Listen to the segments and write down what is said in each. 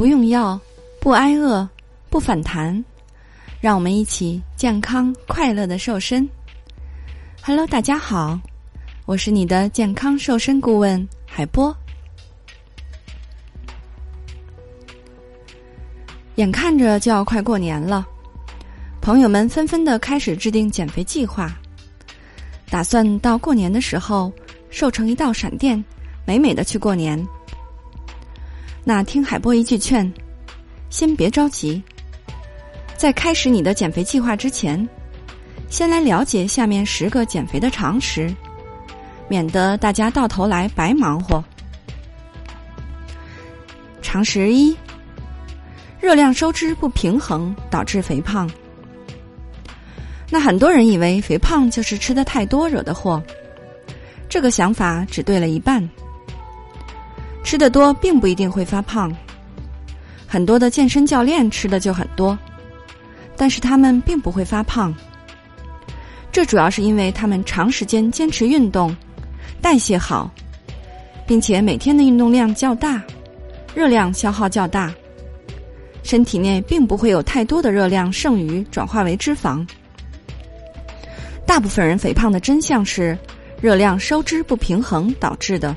不用药，不挨饿，不反弹，让我们一起健康快乐的瘦身。Hello，大家好，我是你的健康瘦身顾问海波。眼看着就要快过年了，朋友们纷纷的开始制定减肥计划，打算到过年的时候瘦成一道闪电，美美的去过年。那听海波一句劝，先别着急，在开始你的减肥计划之前，先来了解下面十个减肥的常识，免得大家到头来白忙活。常识一：热量收支不平衡导致肥胖。那很多人以为肥胖就是吃的太多惹的祸，这个想法只对了一半。吃的多并不一定会发胖，很多的健身教练吃的就很多，但是他们并不会发胖。这主要是因为他们长时间坚持运动，代谢好，并且每天的运动量较大，热量消耗较大，身体内并不会有太多的热量剩余转化为脂肪。大部分人肥胖的真相是热量收支不平衡导致的。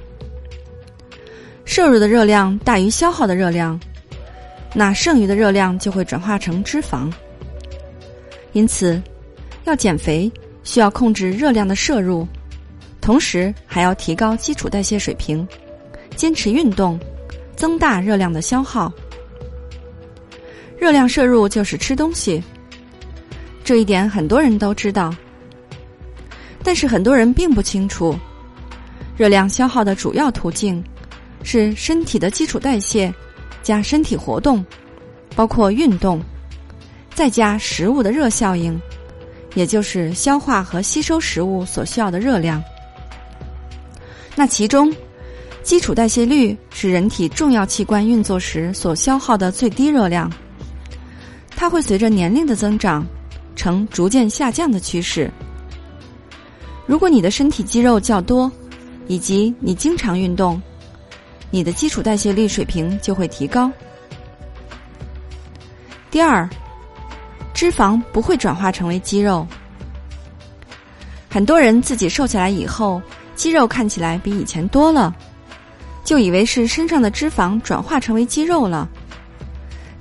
摄入的热量大于消耗的热量，那剩余的热量就会转化成脂肪。因此，要减肥需要控制热量的摄入，同时还要提高基础代谢水平，坚持运动，增大热量的消耗。热量摄入就是吃东西，这一点很多人都知道，但是很多人并不清楚，热量消耗的主要途径。是身体的基础代谢，加身体活动，包括运动，再加食物的热效应，也就是消化和吸收食物所需要的热量。那其中，基础代谢率是人体重要器官运作时所消耗的最低热量，它会随着年龄的增长，呈逐渐下降的趋势。如果你的身体肌肉较多，以及你经常运动。你的基础代谢率水平就会提高。第二，脂肪不会转化成为肌肉。很多人自己瘦下来以后，肌肉看起来比以前多了，就以为是身上的脂肪转化成为肌肉了。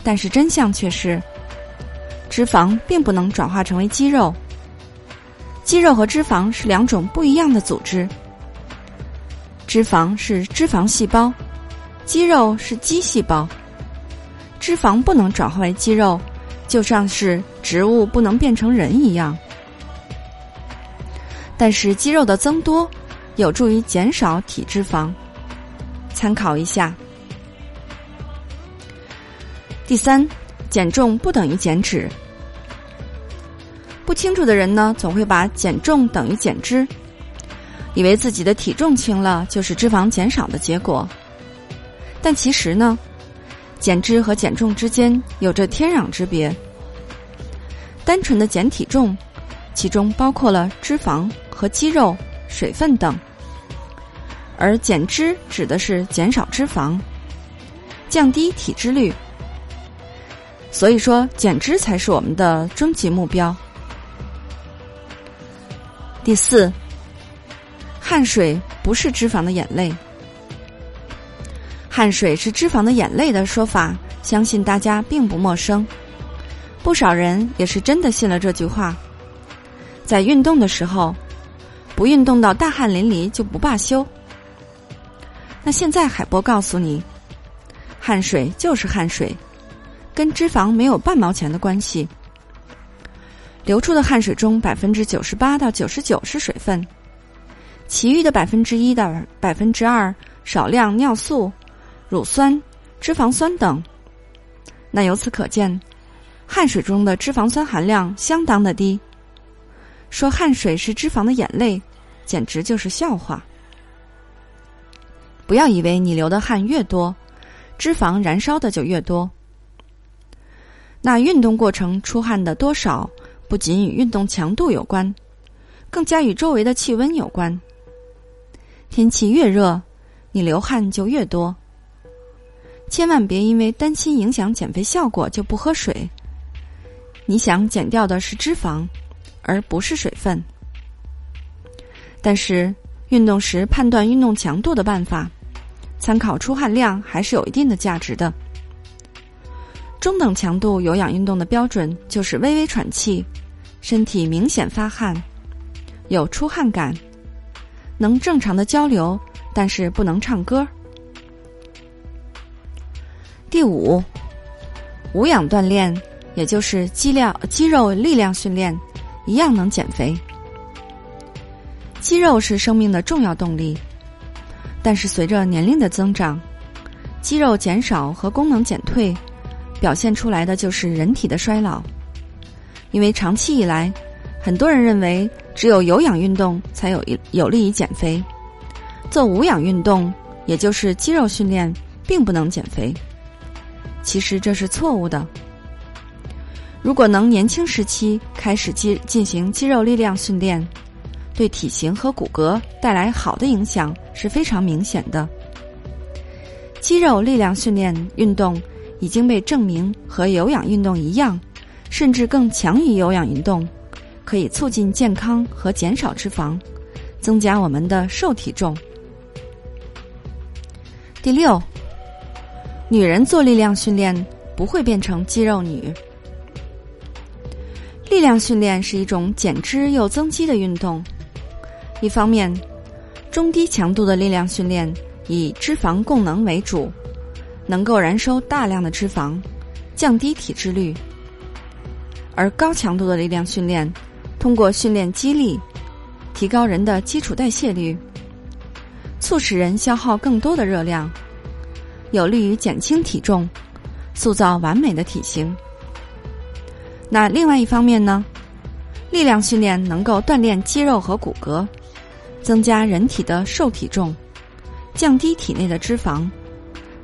但是真相却是，脂肪并不能转化成为肌肉。肌肉和脂肪是两种不一样的组织。脂肪是脂肪细胞，肌肉是肌细胞。脂肪不能转化为肌肉，就像是植物不能变成人一样。但是肌肉的增多有助于减少体脂肪，参考一下。第三，减重不等于减脂。不清楚的人呢，总会把减重等于减脂。以为自己的体重轻了就是脂肪减少的结果，但其实呢，减脂和减重之间有着天壤之别。单纯的减体重，其中包括了脂肪和肌肉、水分等；而减脂指的是减少脂肪，降低体脂率。所以说，减脂才是我们的终极目标。第四。汗水不是脂肪的眼泪，汗水是脂肪的眼泪的说法，相信大家并不陌生。不少人也是真的信了这句话，在运动的时候，不运动到大汗淋漓就不罢休。那现在海波告诉你，汗水就是汗水，跟脂肪没有半毛钱的关系。流出的汗水中，百分之九十八到九十九是水分。其余的百分之一的百分之二少量尿素、乳酸、脂肪酸等。那由此可见，汗水中的脂肪酸含量相当的低。说汗水是脂肪的眼泪，简直就是笑话。不要以为你流的汗越多，脂肪燃烧的就越多。那运动过程出汗的多少，不仅与运动强度有关，更加与周围的气温有关。天气越热，你流汗就越多。千万别因为担心影响减肥效果就不喝水。你想减掉的是脂肪，而不是水分。但是运动时判断运动强度的办法，参考出汗量还是有一定的价值的。中等强度有氧运动的标准就是微微喘气，身体明显发汗，有出汗感，能正常的交流，但是不能唱歌。第五，无氧锻炼，也就是肌量肌肉力量训练，一样能减肥。肌肉是生命的重要动力，但是随着年龄的增长，肌肉减少和功能减退，表现出来的就是人体的衰老。因为长期以来，很多人认为只有有氧运动才有有利于减肥，做无氧运动，也就是肌肉训练，并不能减肥。其实这是错误的。如果能年轻时期开始肌进行肌肉力量训练，对体型和骨骼带来好的影响是非常明显的。肌肉力量训练运动已经被证明和有氧运动一样，甚至更强于有氧运动，可以促进健康和减少脂肪，增加我们的瘦体重。第六。女人做力量训练不会变成肌肉女。力量训练是一种减脂又增肌的运动。一方面，中低强度的力量训练以脂肪供能为主，能够燃烧大量的脂肪，降低体脂率；而高强度的力量训练通过训练肌力，提高人的基础代谢率，促使人消耗更多的热量。有利于减轻体重，塑造完美的体型。那另外一方面呢？力量训练能够锻炼肌肉和骨骼，增加人体的瘦体重，降低体内的脂肪，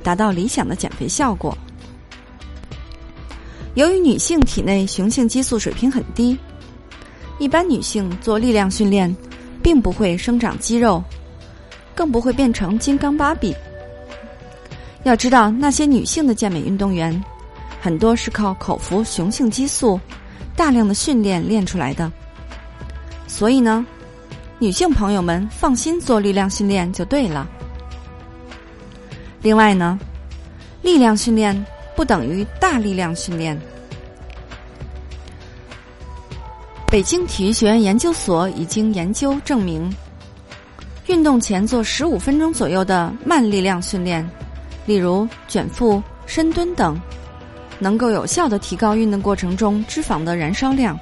达到理想的减肥效果。由于女性体内雄性激素水平很低，一般女性做力量训练，并不会生长肌肉，更不会变成金刚芭比。要知道，那些女性的健美运动员，很多是靠口服雄性激素、大量的训练练出来的。所以呢，女性朋友们放心做力量训练就对了。另外呢，力量训练不等于大力量训练。北京体育学院研究所已经研究证明，运动前做十五分钟左右的慢力量训练。例如卷腹、深蹲等，能够有效的提高运动过程中脂肪的燃烧量。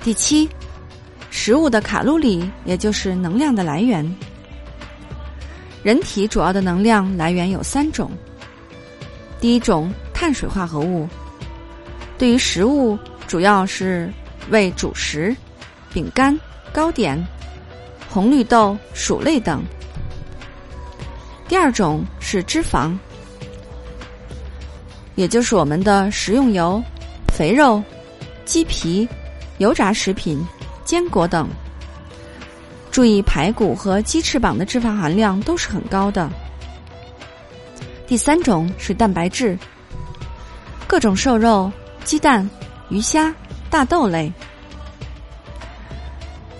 第七，食物的卡路里也就是能量的来源。人体主要的能量来源有三种。第一种，碳水化合物，对于食物主要是为主食、饼干、糕点、红绿豆、薯类等。第二种是脂肪，也就是我们的食用油、肥肉、鸡皮、油炸食品、坚果等。注意，排骨和鸡翅膀的脂肪含量都是很高的。第三种是蛋白质，各种瘦肉、鸡蛋、鱼虾、大豆类。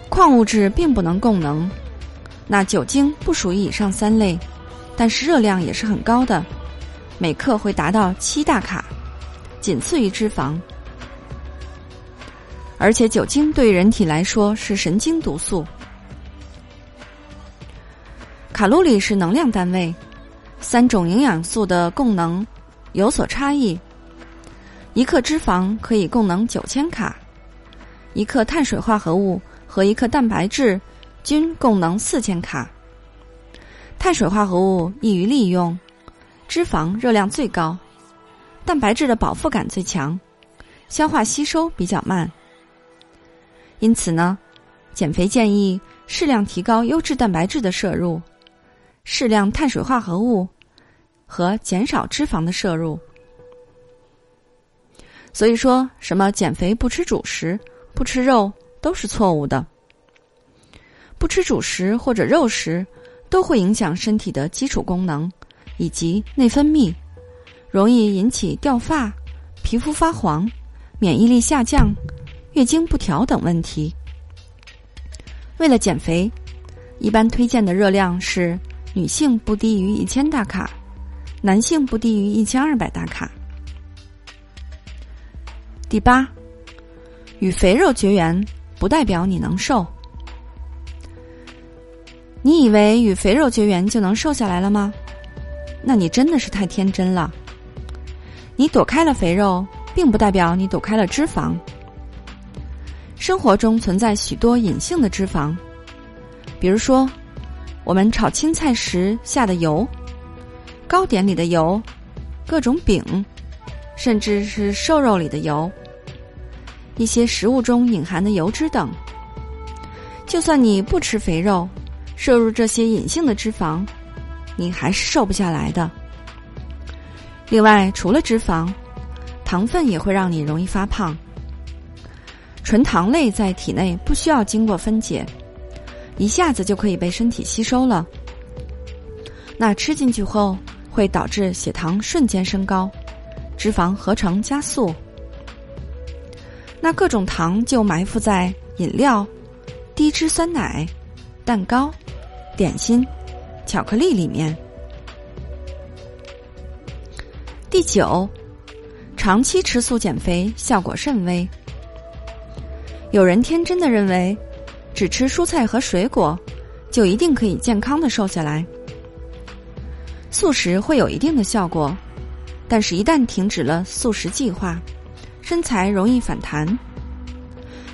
矿物质并不能供能，那酒精不属于以上三类。但是热量也是很高的，每克会达到七大卡，仅次于脂肪。而且酒精对人体来说是神经毒素。卡路里是能量单位，三种营养素的供能有所差异。一克脂肪可以供能九千卡，一克碳水化合物和一克蛋白质均供能四千卡。碳水化合物易于利用，脂肪热量最高，蛋白质的饱腹感最强，消化吸收比较慢。因此呢，减肥建议适量提高优质蛋白质的摄入，适量碳水化合物和减少脂肪的摄入。所以说什么减肥不吃主食、不吃肉都是错误的。不吃主食或者肉食。都会影响身体的基础功能，以及内分泌，容易引起掉发、皮肤发黄、免疫力下降、月经不调等问题。为了减肥，一般推荐的热量是女性不低于一千大卡，男性不低于一千二百大卡。第八，与肥肉绝缘不代表你能瘦。你以为与肥肉绝缘就能瘦下来了吗？那你真的是太天真了。你躲开了肥肉，并不代表你躲开了脂肪。生活中存在许多隐性的脂肪，比如说我们炒青菜时下的油、糕点里的油、各种饼，甚至是瘦肉里的油、一些食物中隐含的油脂等。就算你不吃肥肉，摄入这些隐性的脂肪，你还是瘦不下来的。另外，除了脂肪，糖分也会让你容易发胖。纯糖类在体内不需要经过分解，一下子就可以被身体吸收了。那吃进去后会导致血糖瞬间升高，脂肪合成加速。那各种糖就埋伏在饮料、低脂酸奶、蛋糕。点心、巧克力里面。第九，长期吃素减肥效果甚微。有人天真的认为，只吃蔬菜和水果就一定可以健康的瘦下来。素食会有一定的效果，但是一旦停止了素食计划，身材容易反弹，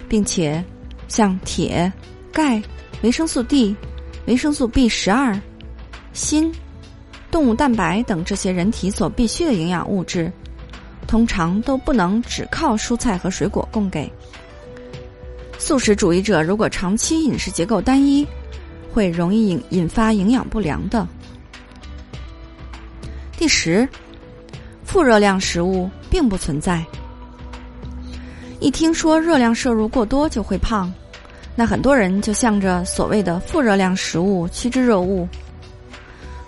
并且像铁、钙、维生素 D。维生素 B 十二、锌、动物蛋白等这些人体所必需的营养物质，通常都不能只靠蔬菜和水果供给。素食主义者如果长期饮食结构单一，会容易引引发营养不良的。第十，负热量食物并不存在。一听说热量摄入过多就会胖。那很多人就向着所谓的负热量食物趋之若鹜。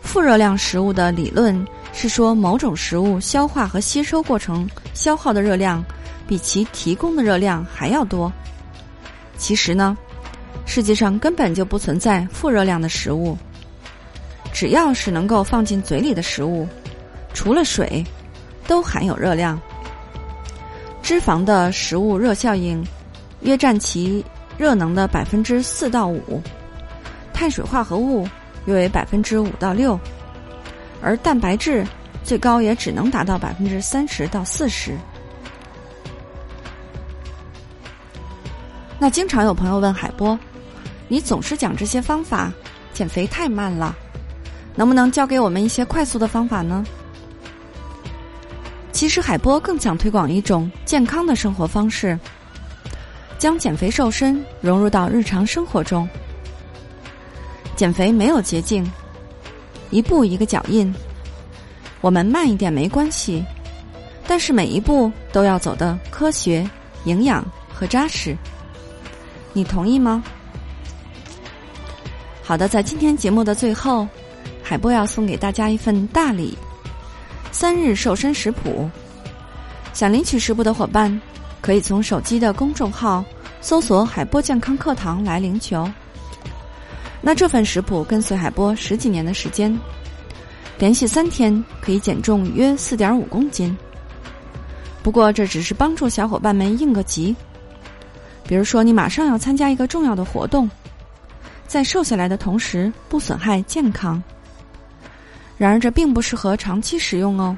负热量食物的理论是说，某种食物消化和吸收过程消耗的热量比其提供的热量还要多。其实呢，世界上根本就不存在负热量的食物。只要是能够放进嘴里的食物，除了水，都含有热量。脂肪的食物热效应约占其。热能的百分之四到五，碳水化合物约为百分之五到六，而蛋白质最高也只能达到百分之三十到四十。那经常有朋友问海波：“你总是讲这些方法，减肥太慢了，能不能教给我们一些快速的方法呢？”其实海波更想推广一种健康的生活方式。将减肥瘦身融入到日常生活中。减肥没有捷径，一步一个脚印。我们慢一点没关系，但是每一步都要走的科学、营养和扎实。你同意吗？好的，在今天节目的最后，海波要送给大家一份大礼——三日瘦身食谱。想领取食谱的伙伴。可以从手机的公众号搜索“海波健康课堂”来领取哦。那这份食谱跟随海波十几年的时间，连续三天可以减重约四点五公斤。不过这只是帮助小伙伴们应个急，比如说你马上要参加一个重要的活动，在瘦下来的同时不损害健康。然而这并不适合长期使用哦。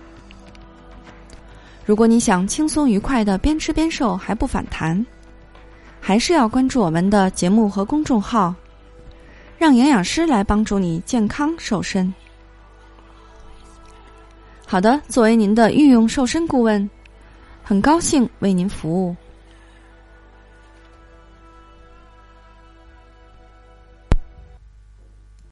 如果你想轻松愉快的边吃边瘦还不反弹，还是要关注我们的节目和公众号，让营养师来帮助你健康瘦身。好的，作为您的御用瘦身顾问，很高兴为您服务。